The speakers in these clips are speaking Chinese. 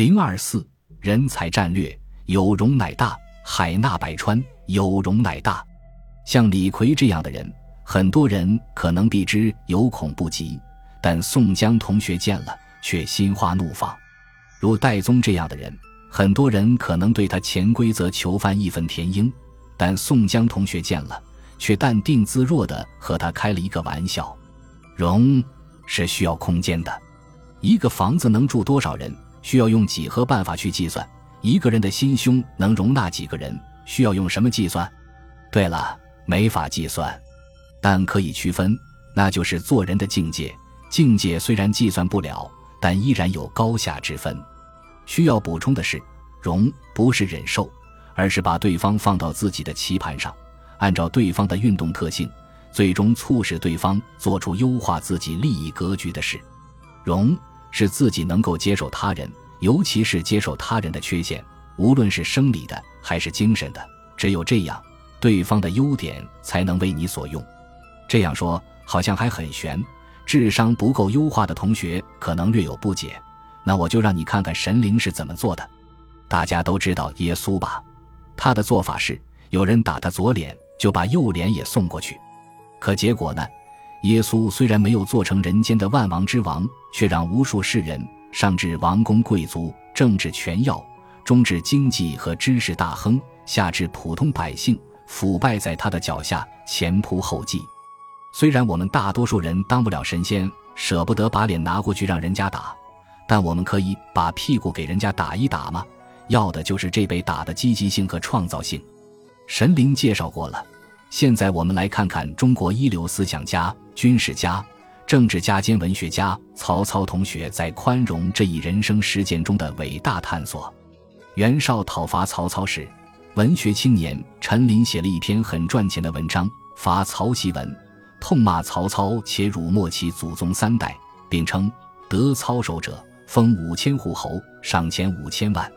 零二四人才战略，有容乃大，海纳百川，有容乃大。像李逵这样的人，很多人可能避之有恐不及，但宋江同学见了却心花怒放。如戴宗这样的人，很多人可能对他潜规则囚犯义愤填膺，但宋江同学见了却淡定自若地和他开了一个玩笑。容是需要空间的，一个房子能住多少人？需要用几何办法去计算一个人的心胸能容纳几个人？需要用什么计算？对了，没法计算，但可以区分，那就是做人的境界。境界虽然计算不了，但依然有高下之分。需要补充的是，容不是忍受，而是把对方放到自己的棋盘上，按照对方的运动特性，最终促使对方做出优化自己利益格局的事。容。是自己能够接受他人，尤其是接受他人的缺陷，无论是生理的还是精神的。只有这样，对方的优点才能为你所用。这样说好像还很玄，智商不够优化的同学可能略有不解。那我就让你看看神灵是怎么做的。大家都知道耶稣吧？他的做法是，有人打他左脸，就把右脸也送过去。可结果呢？耶稣虽然没有做成人间的万王之王，却让无数世人，上至王公贵族、政治权要，中至经济和知识大亨，下至普通百姓，腐败在他的脚下，前仆后继。虽然我们大多数人当不了神仙，舍不得把脸拿过去让人家打，但我们可以把屁股给人家打一打吗？要的就是这被打的积极性和创造性。神灵介绍过了。现在我们来看看中国一流思想家、军事家、政治家兼文学家曹操同学在宽容这一人生实践中的伟大探索。袁绍讨伐曹操时，文学青年陈琳写了一篇很赚钱的文章《伐曹檄文》，痛骂曹操且辱没其祖宗三代，并称得操守者封五千户侯，赏钱五千万。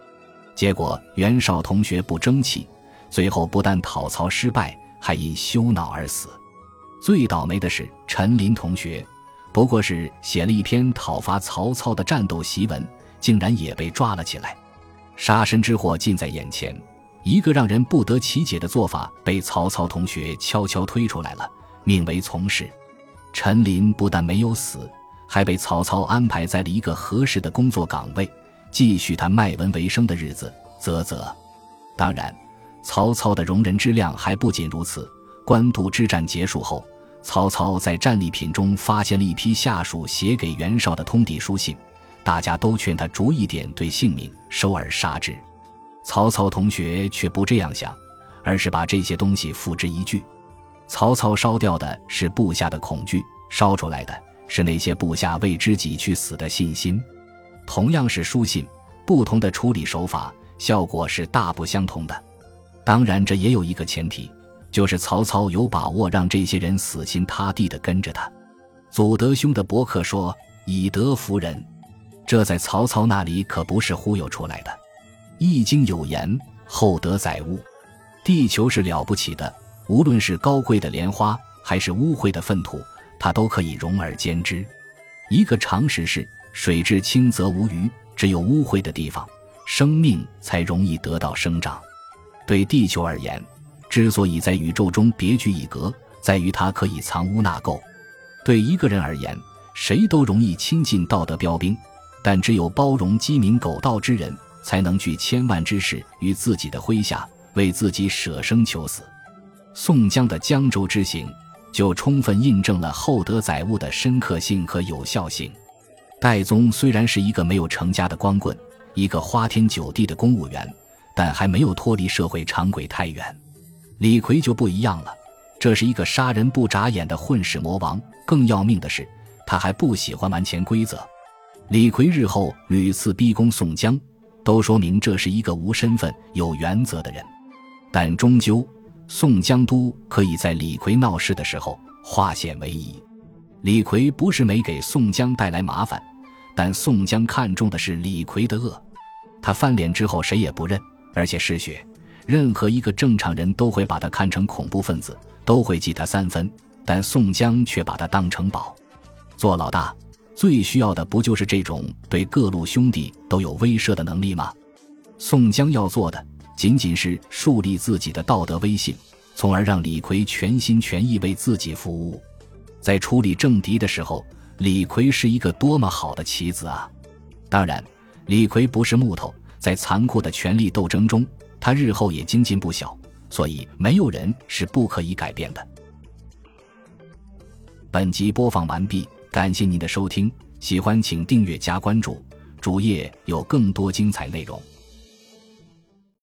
结果袁绍同学不争气，最后不但讨曹失败。还因羞恼而死。最倒霉的是陈琳同学，不过是写了一篇讨伐曹操的战斗檄文，竟然也被抓了起来。杀身之祸近在眼前，一个让人不得其解的做法被曹操同学悄悄推出来了，命为从事。陈琳不但没有死，还被曹操安排在了一个合适的工作岗位，继续他卖文为生的日子。啧啧，当然。曹操的容人之量还不仅如此。官渡之战结束后，曹操在战利品中发现了一批下属写给袁绍的通敌书信，大家都劝他逐一点对性命，收而杀之。曹操同学却不这样想，而是把这些东西付之一炬。曹操烧掉的是部下的恐惧，烧出来的是那些部下为知己去死的信心。同样是书信，不同的处理手法，效果是大不相同的。当然，这也有一个前提，就是曹操有把握让这些人死心塌地地跟着他。祖德兄的博客说：“以德服人”，这在曹操那里可不是忽悠出来的。《易经》有言：“厚德载物。”地球是了不起的，无论是高贵的莲花，还是污秽的粪土，它都可以容而兼之。一个常识是：水至清则无鱼，只有污秽的地方，生命才容易得到生长。对地球而言，之所以在宇宙中别具一格，在于它可以藏污纳垢；对一个人而言，谁都容易亲近道德标兵，但只有包容鸡鸣狗盗之人，才能聚千万之士于自己的麾下，为自己舍生求死。宋江的江州之行，就充分印证了厚德载物的深刻性和有效性。戴宗虽然是一个没有成家的光棍，一个花天酒地的公务员。但还没有脱离社会常轨太远，李逵就不一样了。这是一个杀人不眨眼的混世魔王。更要命的是，他还不喜欢玩潜规则。李逵日后屡次逼宫宋江，都说明这是一个无身份、有原则的人。但终究，宋江都可以在李逵闹事的时候化险为夷。李逵不是没给宋江带来麻烦，但宋江看中的是李逵的恶。他翻脸之后，谁也不认。而且嗜血，任何一个正常人都会把他看成恐怖分子，都会记他三分。但宋江却把他当成宝。做老大，最需要的不就是这种对各路兄弟都有威慑的能力吗？宋江要做的仅仅是树立自己的道德威信，从而让李逵全心全意为自己服务。在处理政敌的时候，李逵是一个多么好的棋子啊！当然，李逵不是木头，在残酷的权力斗争中，他日后也精进不小，所以没有人是不可以改变的。本集播放完毕，感谢您的收听，喜欢请订阅加关注，主页有更多精彩内容。